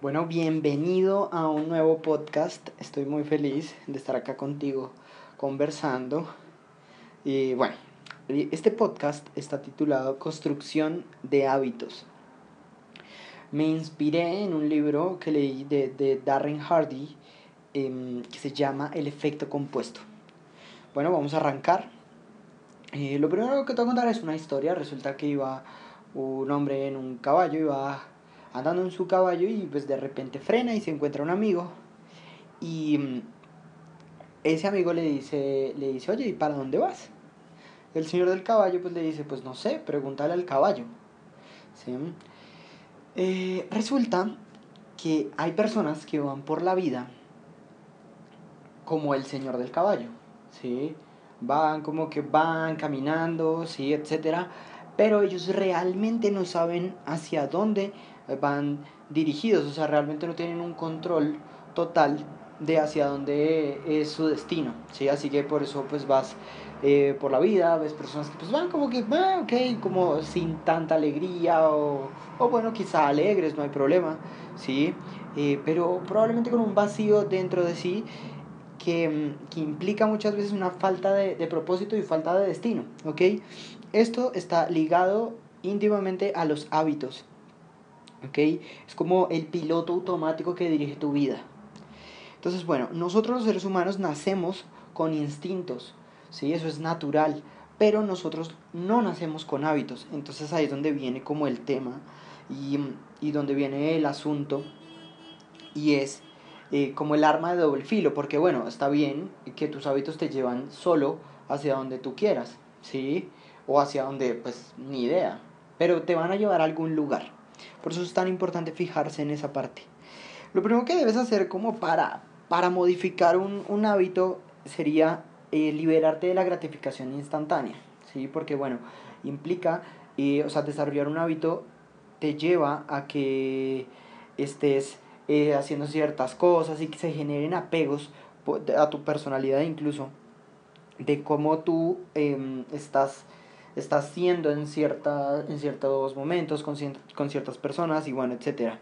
Bueno, bienvenido a un nuevo podcast. Estoy muy feliz de estar acá contigo conversando. Y bueno, este podcast está titulado Construcción de hábitos. Me inspiré en un libro que leí de, de Darren Hardy em, que se llama El efecto compuesto. Bueno, vamos a arrancar. Eh, lo primero que te voy a contar es una historia. Resulta que iba un hombre en un caballo, iba andando en su caballo y pues de repente frena y se encuentra un amigo y mm, ese amigo le dice, le dice, oye, ¿y para dónde vas? El señor del caballo pues le dice, pues no sé, pregúntale al caballo. Eh, resulta que hay personas que van por la vida como el señor del caballo, ¿sí? Van como que van caminando, ¿sí? Etcétera, pero ellos realmente no saben hacia dónde van dirigidos, o sea, realmente no tienen un control total de hacia dónde es su destino, ¿sí? Así que por eso pues vas eh, por la vida, ves personas que pues van como que, ah, ok, como sin tanta alegría o, o bueno, quizá alegres, no hay problema, ¿sí? Eh, pero probablemente con un vacío dentro de sí que, que implica muchas veces una falta de, de propósito y falta de destino, ¿ok? Esto está ligado íntimamente a los hábitos, ¿ok? Es como el piloto automático que dirige tu vida. Entonces, bueno, nosotros los seres humanos nacemos con instintos, ¿sí? Eso es natural, pero nosotros no nacemos con hábitos. Entonces ahí es donde viene como el tema y, y donde viene el asunto y es eh, como el arma de doble filo, porque bueno, está bien que tus hábitos te llevan solo hacia donde tú quieras, ¿sí? O hacia donde, pues, ni idea, pero te van a llevar a algún lugar. Por eso es tan importante fijarse en esa parte. Lo primero que debes hacer como para, para modificar un, un hábito sería eh, liberarte de la gratificación instantánea, ¿sí? Porque, bueno, implica, eh, o sea, desarrollar un hábito te lleva a que estés eh, haciendo ciertas cosas y que se generen apegos a tu personalidad incluso, de cómo tú em, estás estás siendo en, cierta, en ciertos momentos con, con ciertas personas y bueno, etcétera.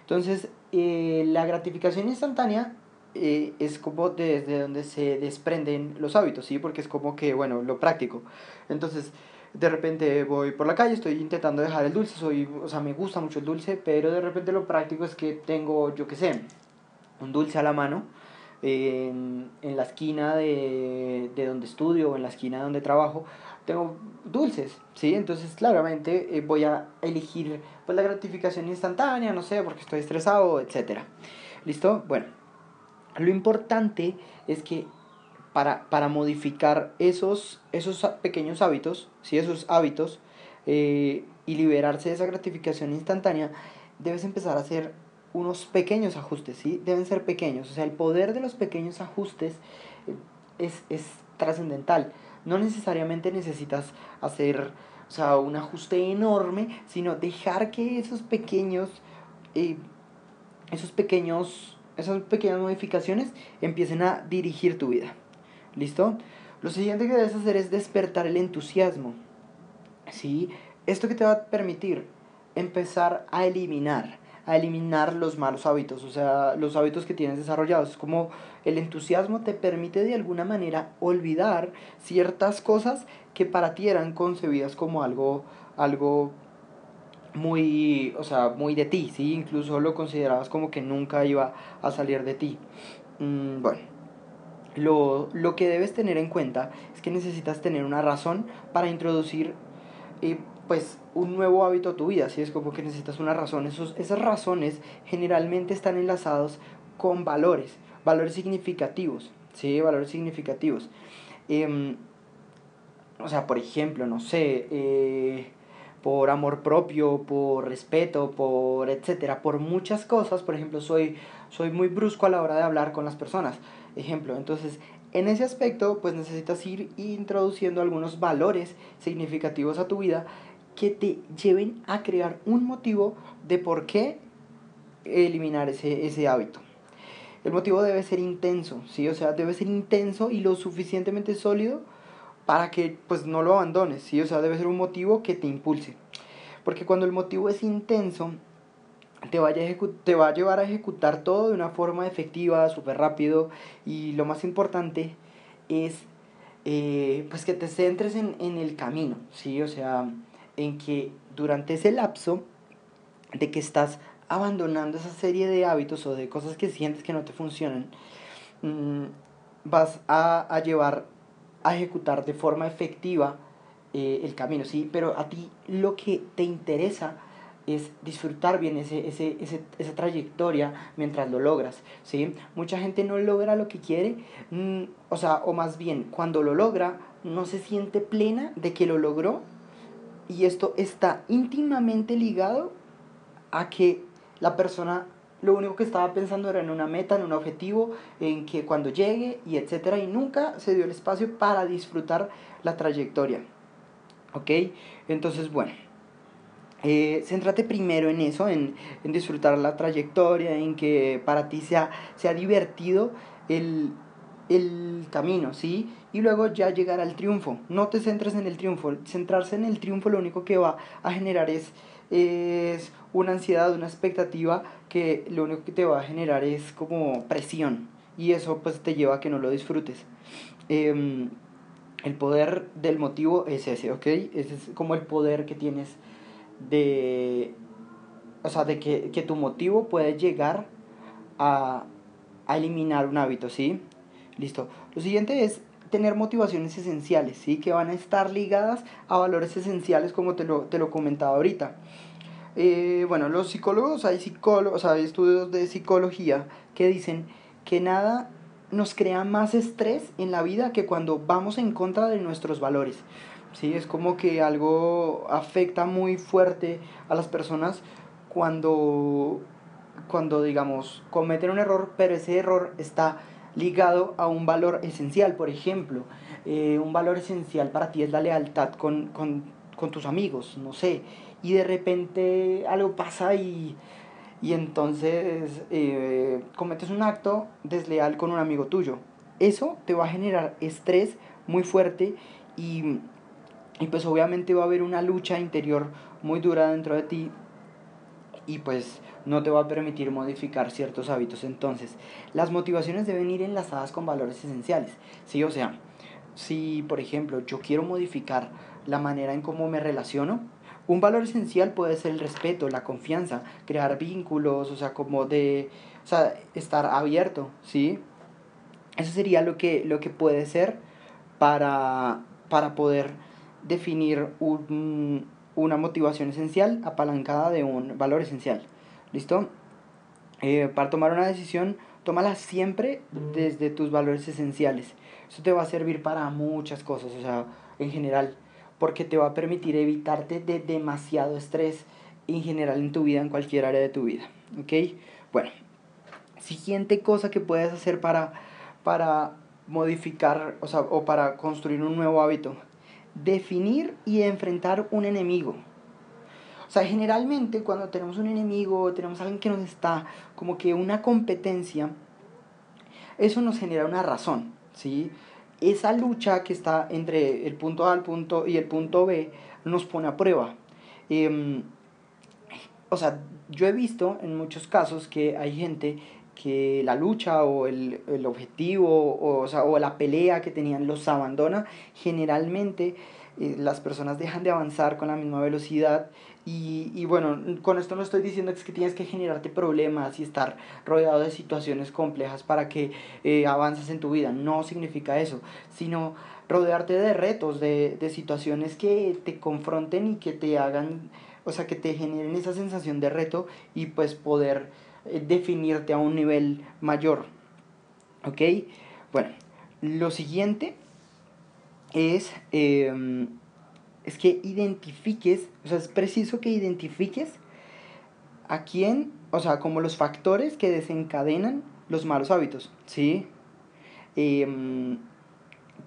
Entonces, eh, la gratificación instantánea eh, es como desde donde se desprenden los hábitos, ¿sí? Porque es como que, bueno, lo práctico. Entonces, de repente voy por la calle, estoy intentando dejar el dulce, soy, o sea, me gusta mucho el dulce, pero de repente lo práctico es que tengo, yo qué sé, un dulce a la mano en, en la esquina de, de donde estudio o en la esquina donde trabajo, tengo dulces, ¿sí? Entonces claramente eh, voy a elegir pues, la gratificación instantánea, no sé, porque estoy estresado, etc. ¿Listo? Bueno, lo importante es que para, para modificar esos, esos pequeños hábitos, ¿sí? Esos hábitos, eh, y liberarse de esa gratificación instantánea, debes empezar a hacer unos pequeños ajustes, ¿sí? Deben ser pequeños, o sea, el poder de los pequeños ajustes eh, es, es trascendental no necesariamente necesitas hacer o sea, un ajuste enorme, sino dejar que esos pequeños, eh, esos pequeños, esas pequeñas modificaciones empiecen a dirigir tu vida. ¿Listo? Lo siguiente que debes hacer es despertar el entusiasmo. ¿Sí? Esto que te va a permitir empezar a eliminar a eliminar los malos hábitos, o sea, los hábitos que tienes desarrollados. Es como el entusiasmo te permite de alguna manera olvidar ciertas cosas que para ti eran concebidas como algo, algo muy, o sea, muy de ti, ¿sí? Incluso lo considerabas como que nunca iba a salir de ti. Mm, bueno, lo, lo, que debes tener en cuenta es que necesitas tener una razón para introducir eh, pues un nuevo hábito a tu vida, si es como que necesitas una razón. Esos, esas razones generalmente están enlazados con valores, valores significativos, ¿sí? Valores significativos. Em, o sea, por ejemplo, no sé, eh, por amor propio, por respeto, por etcétera, por muchas cosas, por ejemplo, soy, soy muy brusco a la hora de hablar con las personas, ejemplo, entonces en ese aspecto, pues necesitas ir introduciendo algunos valores significativos a tu vida que te lleven a crear un motivo de por qué eliminar ese, ese hábito. El motivo debe ser intenso, ¿sí? O sea, debe ser intenso y lo suficientemente sólido para que pues no lo abandones, ¿sí? O sea, debe ser un motivo que te impulse. Porque cuando el motivo es intenso, te, vaya te va a llevar a ejecutar todo de una forma efectiva, súper rápido y lo más importante es eh, pues que te centres en, en el camino, ¿sí? O sea, en que durante ese lapso de que estás abandonando esa serie de hábitos o de cosas que sientes que no te funcionan, mm, vas a, a, llevar a ejecutar de forma efectiva eh, el camino, ¿sí? Pero a ti lo que te interesa es disfrutar bien ese, ese, ese, esa trayectoria mientras lo logras, ¿sí? Mucha gente no logra lo que quiere, mm, o sea, o más bien, cuando lo logra, no se siente plena de que lo logró y esto está íntimamente ligado a que la persona lo único que estaba pensando era en una meta, en un objetivo, en que cuando llegue y etcétera, y nunca se dio el espacio para disfrutar la trayectoria. ¿Ok? Entonces, bueno, eh, céntrate primero en eso, en, en, disfrutar la trayectoria, en que para ti sea, sea divertido el, el camino, ¿sí? Y luego ya llegar al triunfo. No te centres en el triunfo. Centrarse en el triunfo lo único que va a generar es, es una ansiedad, una expectativa que lo único que te va a generar es como presión. Y eso pues te lleva a que no lo disfrutes. Em, el poder del motivo es ese, ¿ok? Ese es como el poder que tienes de... O sea, de que, que tu motivo puede llegar a, a eliminar un hábito, ¿sí? Listo. Lo siguiente es tener motivaciones esenciales, ¿sí? Que van a estar ligadas a valores esenciales como te lo, te lo comentaba ahorita. Eh, bueno, los psicólogos, hay psicólogos, hay estudios de psicología que dicen que nada nos crea más estrés en la vida que cuando vamos en contra de nuestros valores. ¿sí? Es como que algo afecta muy fuerte a las personas cuando, cuando digamos, cometen un error, pero ese error está ligado a un valor esencial. Por ejemplo, eh, un valor esencial para ti es la lealtad con, con, con, tus amigos, no sé, y de repente algo pasa y, y entonces eh, cometes un acto desleal con un amigo tuyo. Eso te va a generar estrés muy fuerte y, y pues obviamente va a haber una lucha interior muy dura dentro de ti y pues no te va a permitir modificar ciertos hábitos. Entonces, las motivaciones deben ir enlazadas con valores esenciales. ¿sí? O sea, si por ejemplo yo quiero modificar la manera en cómo me relaciono, un valor esencial puede ser el respeto, la confianza, crear vínculos, o sea, como de, o sea, estar abierto, ¿sí? Eso sería lo que, lo que puede ser para, para poder definir un, una motivación esencial apalancada de un valor esencial. ¿Listo? Eh, para tomar una decisión, tómala siempre desde tus valores esenciales. Eso te va a servir para muchas cosas, o sea, en general, porque te va a permitir evitarte de demasiado estrés en general en tu vida, en cualquier área de tu vida. ¿Ok? Bueno, siguiente cosa que puedes hacer para, para modificar, o sea, o para construir un nuevo hábito. Definir y enfrentar un enemigo. O sea, generalmente cuando tenemos un enemigo, tenemos alguien que nos está como que una competencia, eso nos genera una razón, ¿sí? Esa lucha que está entre el punto A el punto, y el punto B nos pone a prueba. Em, o sea, yo he visto en muchos casos que hay gente que la lucha o el, el objetivo o, o, sea, o la pelea que tenían los abandona, generalmente eh, las personas dejan de avanzar con la misma velocidad y, y, bueno, con esto no estoy diciendo que tienes que generarte problemas y estar rodeado de situaciones complejas para que eh, avances en tu vida, no significa eso, sino rodearte de retos, de, de situaciones que te confronten y que te hagan, o sea, que te generen esa sensación de reto y pues poder definirte a un nivel mayor. ¿Ok? Bueno, lo siguiente es, eh, es que identifiques, o sea, es preciso que identifiques a quién, o sea, como los factores que desencadenan los malos hábitos, ¿sí? Eh,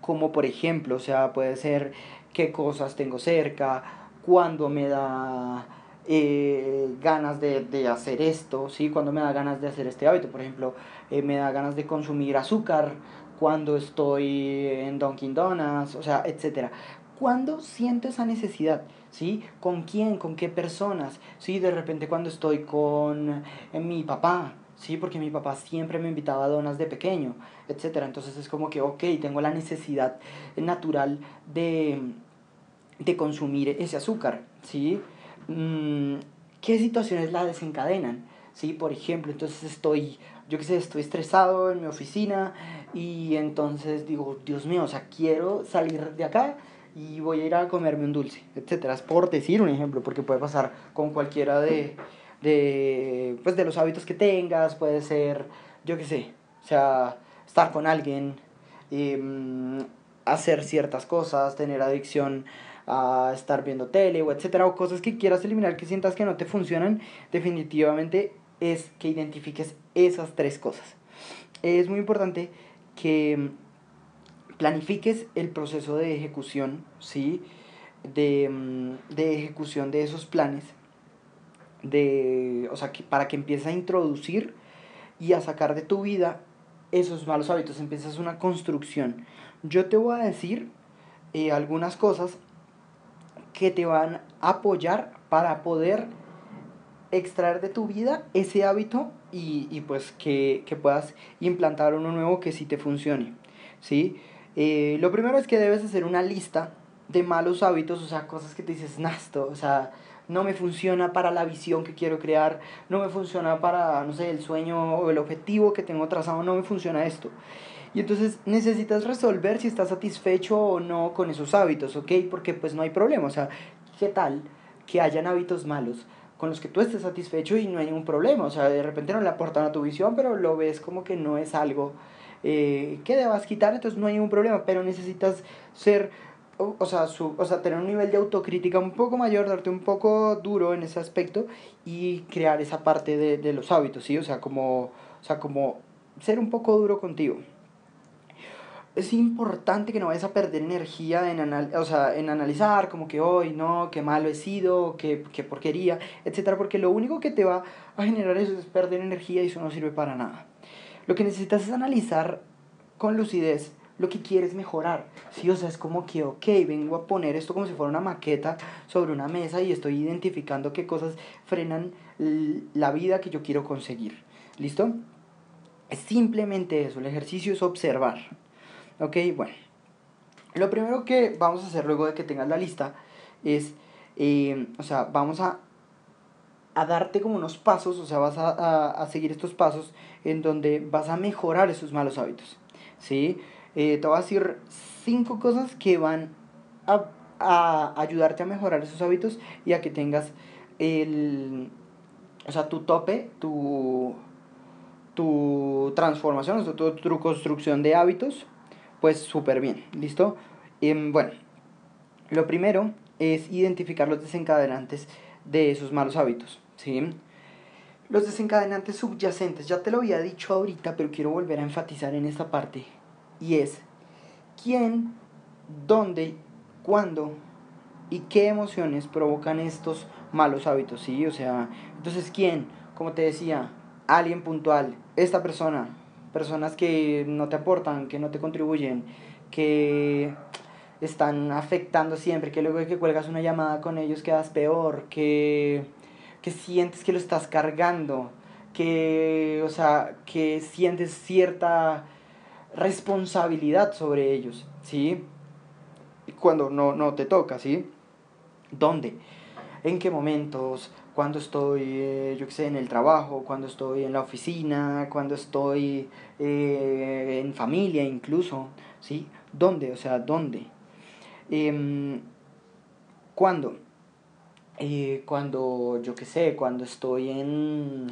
como por ejemplo, o sea, puede ser qué cosas tengo cerca, cuándo me da eh, ganas de, de, hacer esto, ¿sí? Cuando me da ganas de hacer este hábito, por ejemplo, eh, me da ganas de consumir azúcar, cuando estoy en Dunkin' Donuts, o sea, etcétera. ¿Cuándo siento esa necesidad? ¿sí? ¿Con quién? ¿Con qué personas? ¿Sí? De repente cuando estoy con eh, mi papá, ¿sí? Porque mi papá siempre me invitaba a donas de pequeño, etc. Entonces es como que, ok, tengo la necesidad natural de, de consumir ese azúcar, ¿sí? Mm, ¿Qué situaciones la desencadenan? ¿Sí? Por ejemplo, entonces estoy, yo qué sé, estoy estresado en mi oficina y entonces digo, Dios mío, o sea, quiero salir de acá y voy a ir a comerme un dulce, etcétera. Es por decir un ejemplo, porque puede pasar con cualquiera de, de, pues, de los hábitos que tengas, puede ser, yo qué sé, o sea, estar con alguien, em, hacer ciertas cosas, tener adicción a estar viendo tele o etcétera, o cosas que quieras eliminar que sientas que no te funcionan, definitivamente es que identifiques esas tres cosas. Es muy importante que planifiques el proceso de ejecución, ¿sí? De, mm, de ejecución de esos planes, de, o sea, que para que empieces a introducir y a sacar de tu vida esos malos hábitos, empiezas una construcción. Yo te voy a decir eh, algunas cosas que te van a apoyar para poder extraer de tu vida ese hábito y, y pues que, que, puedas implantar uno nuevo que sí te funcione. ¿sí? Eh, lo primero es que debes hacer una lista de malos hábitos, o sea, cosas que te dices, nasto, o sea, no me funciona para la visión que quiero crear, no me funciona para, no sé, el sueño o el objetivo que tengo trazado, no me funciona esto. Y entonces necesitas resolver si estás satisfecho o no con esos hábitos, ¿ok? Porque pues no hay problema, o sea, ¿qué tal que hayan hábitos malos? con los que tú estés satisfecho y no hay ningún problema, o sea, de repente no le aportan a tu visión, pero lo ves como que no es algo eh, que debas quitar, entonces no hay ningún problema, pero necesitas ser, o, sea, su, o sea, tener un nivel de autocrítica un poco mayor, darte un poco duro en ese aspecto y crear esa parte de, de los hábitos, ¿sí? O sea, como, o sea, como ser un poco duro contigo es importante que no vayas a perder energía en, o sea, en analizar como que hoy no, qué malo he sido, qué, qué porquería, etcétera, porque lo único que te va a generar eso es perder energía y eso no sirve para nada. Lo que necesitas es analizar con lucidez lo que quieres mejorar. Sí, o sea, es como que, ok, vengo a poner esto como si fuera una maqueta sobre una mesa y estoy identificando qué cosas frenan la vida que yo quiero conseguir. ¿Listo? Es simplemente eso, el ejercicio es observar. Ok, bueno. Lo primero que vamos a hacer luego de que tengas la lista es, eh, o sea, vamos a a darte como unos pasos, o sea, vas a, a, seguir estos pasos en donde vas a mejorar esos malos hábitos, ¿sí? Eh, te voy a decir cinco cosas que van a, a, ayudarte a mejorar esos hábitos y a que tengas el, o sea, tu tope, tu, tu transformación, o sea, tu, tu construcción de hábitos, pues súper bien, ¿listo? Em, bueno, lo primero es identificar los desencadenantes de esos malos hábitos. ¿sí? Los desencadenantes subyacentes, ya te lo había dicho ahorita, pero quiero volver a enfatizar en esta parte. Y es, ¿quién, dónde, cuándo y qué emociones provocan estos malos hábitos? ¿Sí? O sea, entonces, ¿quién? Como te decía, alguien puntual, esta persona, personas que no te aportan, que no te contribuyen, que están afectando siempre, que luego de que cuelgas una llamada con ellos quedas peor, que que sientes que lo estás cargando, que, o sea, que sientes cierta responsabilidad sobre ellos, ¿sí? Cuando no, no te toca, ¿sí? ¿Dónde? ¿En qué momentos? Cuando estoy, eh, yo qué sé, en el trabajo, cuando estoy en la oficina, cuando estoy eh, en familia incluso, ¿sí? ¿Dónde? O sea, ¿dónde? Eh, ¿Cuándo? Cuando, yo qué sé, cuando estoy en...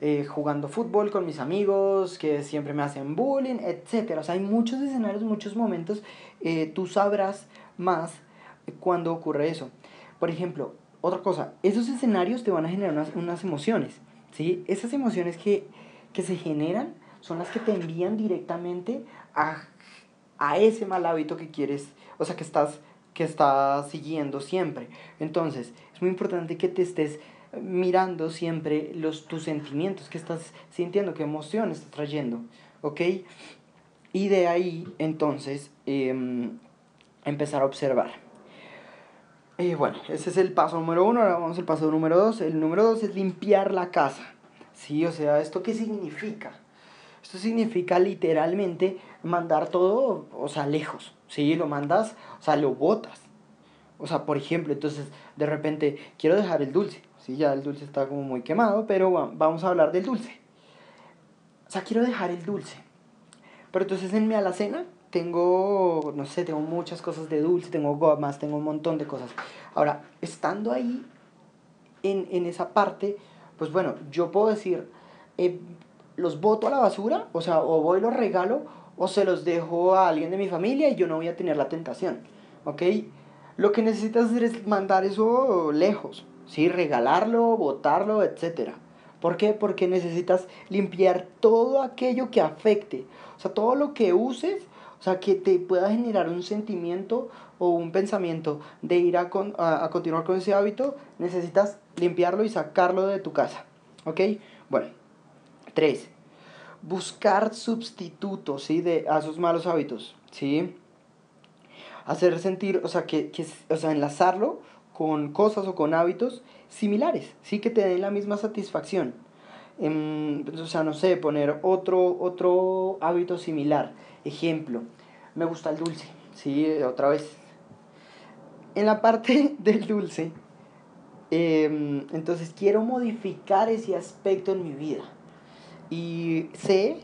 Eh, jugando fútbol con mis amigos, que siempre me hacen bullying, etc. O sea, hay muchos escenarios, muchos momentos, tú sabrás más cuando ocurre eso. Por ejemplo, otra cosa, esos escenarios te van a generar unas, unas emociones, ¿sí? Esas emociones que, que se generan son las que te envían directamente a, a ese mal hábito que quieres, o sea, que estás que está siguiendo siempre. Entonces, es muy importante que te estés mirando siempre los, tus sentimientos, que estás sintiendo, qué emoción estás trayendo, ¿ok? Y de ahí, entonces, em, empezar a observar. Eh, bueno, ese es el paso número uno, ahora vamos al paso número dos. El número dos es limpiar la casa. Sí, o sea, ¿esto qué significa? Esto significa literalmente mandar todo, o sea, lejos. Sí, lo mandas, o sea, lo botas. O sea, por ejemplo, entonces de repente quiero dejar el dulce. Sí, ya el dulce está como muy quemado, pero vamos a hablar del dulce. O sea, quiero dejar el dulce. Pero entonces en mi alacena tengo, no sé, tengo muchas cosas de dulce, tengo gomas, tengo un montón de cosas. Ahora, estando ahí, en, en esa parte, pues bueno, yo puedo decir, eh, los boto a la basura, o sea, o voy y los regalo, o se los dejo a alguien de mi familia y yo no voy a tener la tentación, ¿ok? Lo que necesitas hacer es mandar eso lejos, ¿sí? Regalarlo, botarlo, etc. ¿Por qué? Porque necesitas limpiar todo aquello que afecte, o sea, todo lo que uses, o sea, que te pueda generar un sentimiento o un pensamiento de ir a, a, continuar con ese hábito, necesitas limpiarlo y sacarlo de tu casa, ¿ok? Bueno, tres, buscar sustitutos, ¿sí? De, a esos malos hábitos, ¿sí? Hacer sentir, o sea, que, que, o sea, enlazarlo con cosas o con hábitos similares, ¿sí? Que te den la misma satisfacción. Em, o sea, no sé, poner otro, otro hábito similar. Ejemplo, me gusta el dulce, ¿sí? Otra vez. En la parte del dulce, em, entonces quiero modificar ese aspecto en mi vida. Y sé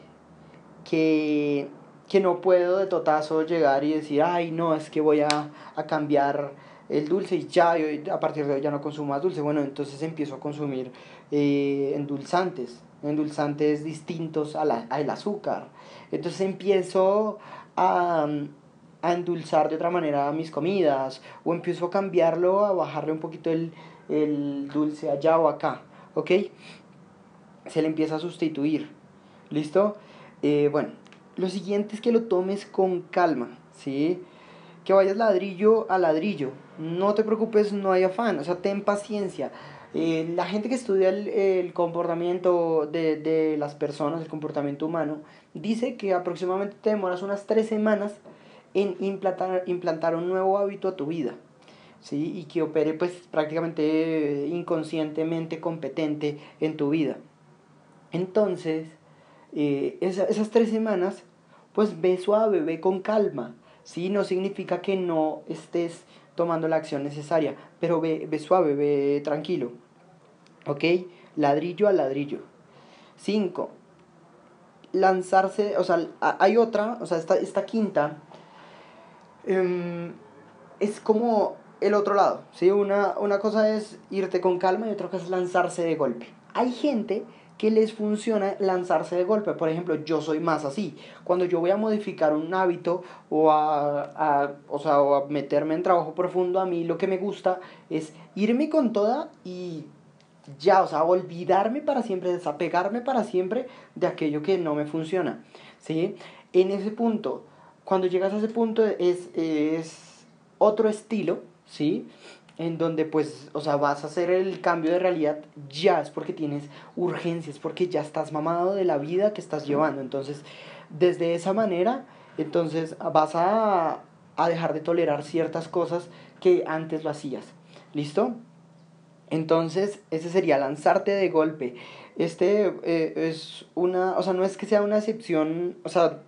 que, que no puedo de totazo llegar y decir, ay, no, es que voy a, a cambiar el dulce y ya, yo a partir de hoy ya no consumo más dulce. Bueno, entonces empiezo a consumir eh, endulzantes, endulzantes distintos a la, al azúcar. Entonces empiezo a, a, endulzar de otra manera mis comidas o empiezo a cambiarlo, a bajarle un poquito el, el dulce allá o acá, ¿ok? Se le empieza a sustituir, ¿listo? Eh, bueno, lo siguiente es que lo tomes con calma, ¿sí? Que vayas ladrillo a ladrillo, no te preocupes, no hay afán, o sea, ten paciencia. Eh, la gente que estudia el, el comportamiento de, de, las personas, el comportamiento humano, dice que aproximadamente te demoras unas tres semanas en implantar, implantar un nuevo hábito a tu vida. ¿sí? Y que opere pues prácticamente inconscientemente competente en tu vida. Entonces, eh, esa, esas tres semanas, pues ve suave, ve con calma. ¿sí? No significa que no estés tomando la acción necesaria, pero ve, ve suave, ve tranquilo. ¿Ok? Ladrillo a ladrillo. 5. Lanzarse, o sea, hay otra, o sea, esta, esta quinta eh, es como el otro lado, ¿sí? Una, una cosa es irte con calma y otra cosa es lanzarse de golpe. Hay gente que les funciona lanzarse de golpe. Por ejemplo, yo soy más así. Cuando yo voy a modificar un hábito o a, a, o sea, o a meterme en trabajo profundo, a mí lo que me gusta es irme con toda y ya, o sea, olvidarme para siempre, desapegarme para siempre de aquello que no me funciona. ¿sí? En ese punto, cuando llegas a ese punto es, es otro estilo, ¿sí? en donde pues, o sea, vas a hacer el cambio de realidad ya, es porque tienes urgencias, porque ya estás mamado de la vida que estás llevando. Entonces, desde esa manera, entonces vas a, a dejar de tolerar ciertas cosas que antes lo hacías. ¿Listo? Entonces, ese sería lanzarte de golpe. Este eh, es una, o sea, no es que sea una excepción, o sea,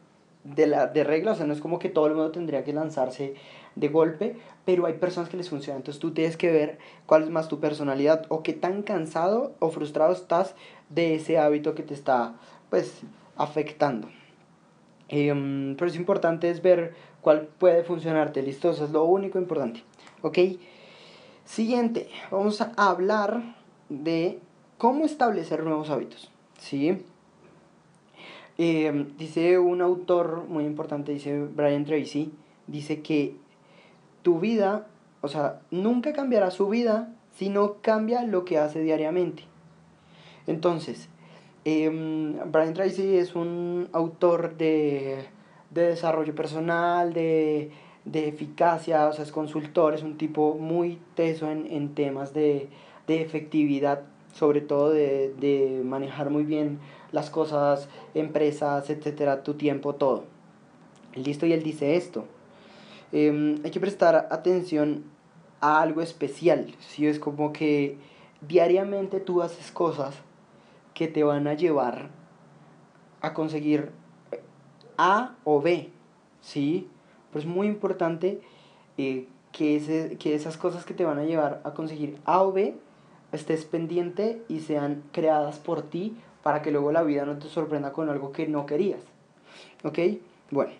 de, la, de regla, o sea, no es como que todo el mundo tendría que lanzarse de golpe, pero hay personas que les funciona. Entonces tú tienes que ver cuál es más tu personalidad o qué tan cansado o frustrado estás de ese hábito que te está, pues, afectando. Em, pero es importante es ver cuál puede funcionarte, ¿listo? Eso es lo único importante, ¿ok? Siguiente, vamos a hablar de cómo establecer nuevos hábitos, ¿sí? Em, dice un autor muy importante, dice Brian Tracy, dice que tu vida, o sea, nunca cambiará su vida si no cambia lo que hace diariamente. Entonces, eh, Brian Tracy es un autor de, de desarrollo personal, de, de, eficacia, o sea, es consultor, es un tipo muy teso en, en temas de, de, efectividad, sobre todo de, de manejar muy bien las cosas, empresas, etcétera, tu tiempo, todo. Listo, y él dice esto. Em, hay que prestar atención a algo especial, ¿sí? Es como que diariamente tú haces cosas que te van a llevar a conseguir A o B, ¿sí? Pero es muy importante eh, que, ese, que esas cosas que te van a llevar a conseguir A o B estés pendiente y sean creadas por ti para que luego la vida no te sorprenda con algo que no querías. ¿Ok? Bueno,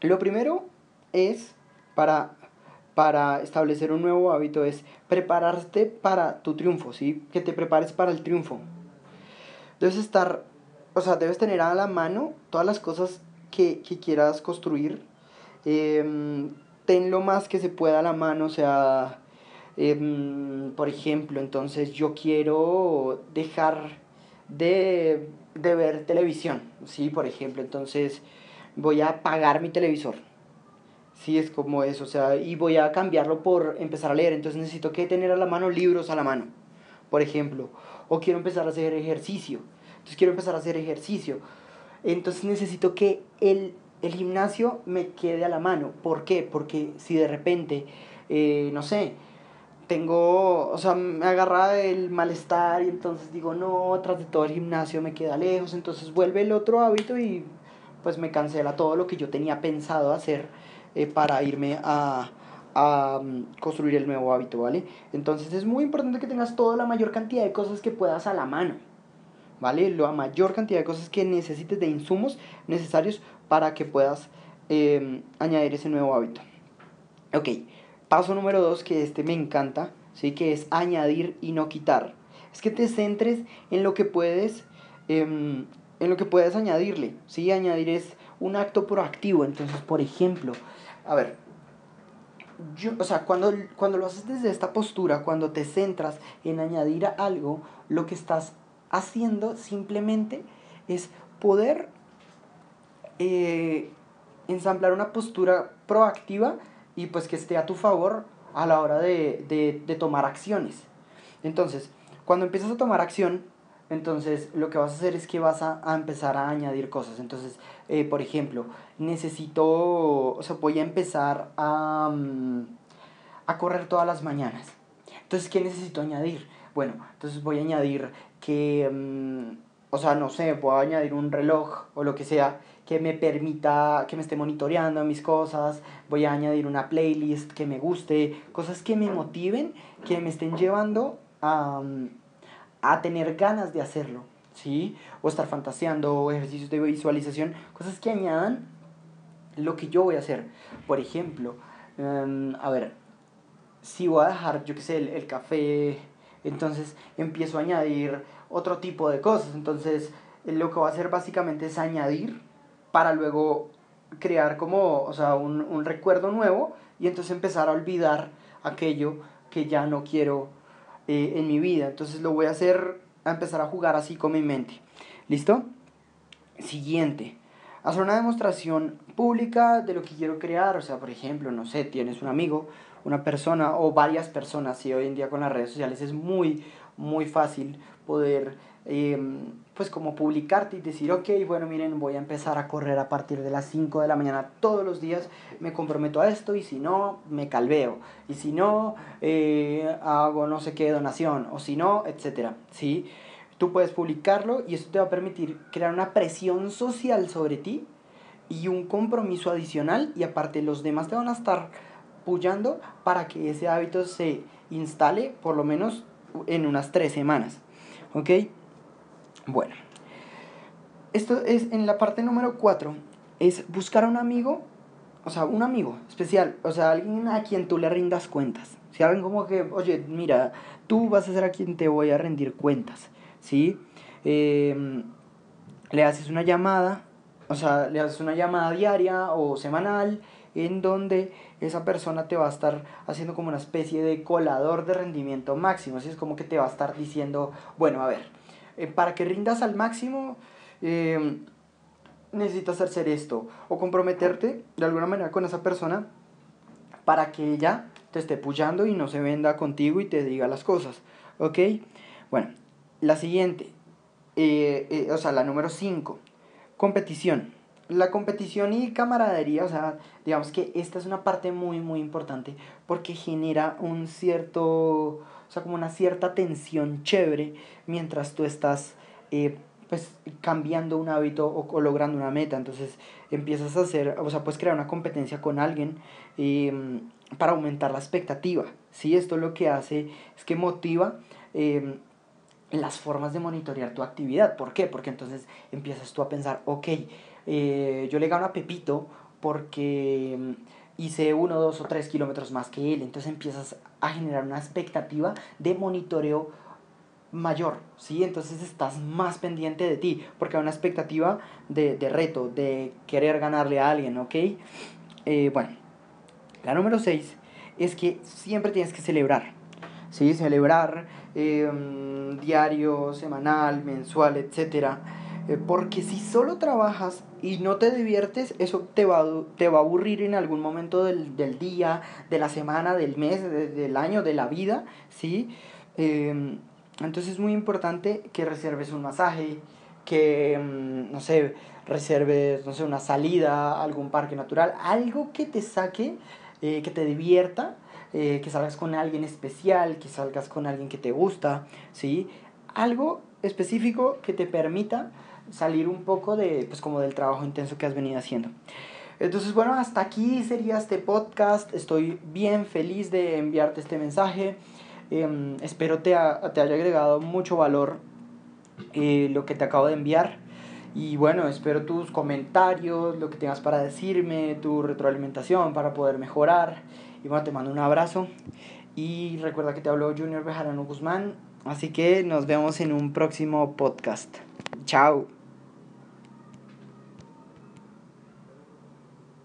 lo primero es para, para establecer un nuevo hábito es prepararte para tu triunfo, ¿sí? Que te prepares para el triunfo. Debes estar, o sea, debes tener a la mano todas las cosas que, quieras construir. Eh, ten lo más que se pueda a la mano, o sea, em, por ejemplo, entonces yo quiero dejar de, de ver televisión, ¿sí? Por ejemplo, entonces voy a apagar mi televisor. Sí, es como eso, o sea, y voy a cambiarlo por empezar a leer, entonces necesito que tener a la mano libros a la mano, por ejemplo, o quiero empezar a hacer ejercicio, entonces quiero empezar a hacer ejercicio, entonces necesito que el, el gimnasio me quede a la mano, ¿por qué? Porque si de repente, eh, no sé, tengo, o sea, me agarra el malestar y entonces digo, no, tras de todo el gimnasio me queda lejos, entonces vuelve el otro hábito y pues me cancela todo lo que yo tenía pensado hacer eh, para irme a, a mm, construir el nuevo hábito, ¿vale? Entonces es muy importante que tengas toda la mayor cantidad de cosas que puedas a la mano, ¿vale? La mayor cantidad de cosas que necesites de insumos necesarios para que puedas em, añadir ese nuevo hábito. Ok, paso número dos, que este me encanta, ¿sí? Que es añadir y no quitar. Es que te centres en lo que puedes, em, en lo que puedes añadirle, ¿sí? Añadir es un acto proactivo, entonces, por ejemplo, a ver, yo, o sea, cuando, cuando lo haces desde esta postura, cuando te centras en añadir algo, lo que estás haciendo simplemente es poder eh, ensamblar una postura proactiva y pues que esté a tu favor a la hora de, de, de tomar acciones. Entonces, cuando empiezas a tomar acción, entonces, lo que vas a hacer es que vas a, empezar a añadir cosas. Entonces, eh, por ejemplo, necesito, o sea, voy a empezar a, mm, a correr todas las mañanas. Entonces, ¿qué necesito añadir? Bueno, entonces voy a añadir que, mm, o sea, no sé, a añadir un reloj o lo que sea que me permita, que me esté monitoreando mis cosas, voy a añadir una playlist que me guste, cosas que me motiven, que me estén llevando a... A tener ganas de hacerlo, ¿sí? O estar fantaseando, ejercicios de visualización, cosas que añadan lo que yo voy a hacer. Por ejemplo, em, a ver, si voy a dejar, yo qué sé, el, el, café, entonces empiezo a añadir otro tipo de cosas. Entonces, lo que voy a hacer básicamente es añadir para luego crear como, o sea, un, un recuerdo nuevo y entonces empezar a olvidar aquello que ya no quiero eh, en mi vida. Entonces lo voy a hacer, a empezar a jugar así con mi mente. ¿Listo? Siguiente. Hacer una demostración pública de lo que quiero crear. O sea, por ejemplo, no sé, tienes un amigo, una persona o varias personas. Y hoy en día con las redes sociales es muy, muy fácil poder Em, pues como publicarte y decir, ok, bueno, miren, voy a empezar a correr a partir de las 5 de la mañana todos los días, me comprometo a esto y si no, me calveo, y si no, eh, hago no sé qué donación, o si no, etcétera, ¿sí? Tú puedes publicarlo y eso te va a permitir crear una presión social sobre ti y un compromiso adicional y aparte los demás te van a estar puyando para que ese hábito se instale por lo menos en unas tres semanas, ¿ok? Bueno, esto es en la parte número 4, es buscar a un amigo, o sea, un amigo especial, o sea, alguien a quien tú le rindas cuentas. Si alguien como que, oye, mira, tú vas a ser a quien te voy a rendir cuentas, ¿sí? Em, le haces una llamada, o sea, le haces una llamada diaria o semanal en donde esa persona te va a estar haciendo como una especie de colador de rendimiento máximo, así es como que te va a estar diciendo, bueno, a ver, eh, para que rindas al máximo, eh, necesitas hacer esto. O comprometerte de alguna manera con esa persona para que ella te esté puyando y no se venda contigo y te diga las cosas. ¿Ok? Bueno, la siguiente, eh, o sea, la número 5, competición. la competición y camaradería, o sea, digamos que esta es una parte muy, muy importante porque genera un cierto, sea, como una cierta tensión chévere mientras tú estás, eh, pues, cambiando un hábito o, logrando una meta. Entonces, empiezas a hacer, o sea, puedes crear una competencia con alguien em, para aumentar la expectativa, ¿sí? Esto lo que hace es que motiva em, las formas de monitorear tu actividad. ¿Por qué? Porque entonces empiezas tú a pensar, ok, eh, yo le gano a Pepito porque mm, hice uno, dos o tres kilómetros más que él. Entonces empiezas a generar una expectativa de monitoreo mayor, ¿sí? Entonces estás más pendiente de ti, porque hay una expectativa de, reto, de querer ganarle a alguien, ¿ok? Eh, bueno, la número 6 es que siempre tienes que celebrar, ¿sí? Celebrar mm, diario, semanal, mensual, etcétera porque si solo trabajas y no te diviertes, eso te va, te va a aburrir en algún momento del, día, de la semana, del mes, del año, de la vida, ¿sí? Em, entonces es muy importante que reserves un masaje, que, mm, no sé, reserves, no sé, una salida algún parque natural, algo que te saque, eh, que te divierta, eh, que salgas con alguien especial, que salgas con alguien que te gusta, ¿sí? Algo específico que te permita salir un poco de, pues como del trabajo intenso que has venido haciendo. Entonces, bueno, hasta aquí sería este podcast. Estoy bien feliz de enviarte este mensaje. Em, espero te, te haya agregado mucho valor eh, lo que te acabo de enviar. Y bueno, espero tus comentarios, lo que tengas para decirme, tu retroalimentación para poder mejorar. Y bueno, te mando un abrazo. Y recuerda que te habló Junior Bejarano Guzmán. Así que nos vemos en un próximo podcast. Chao.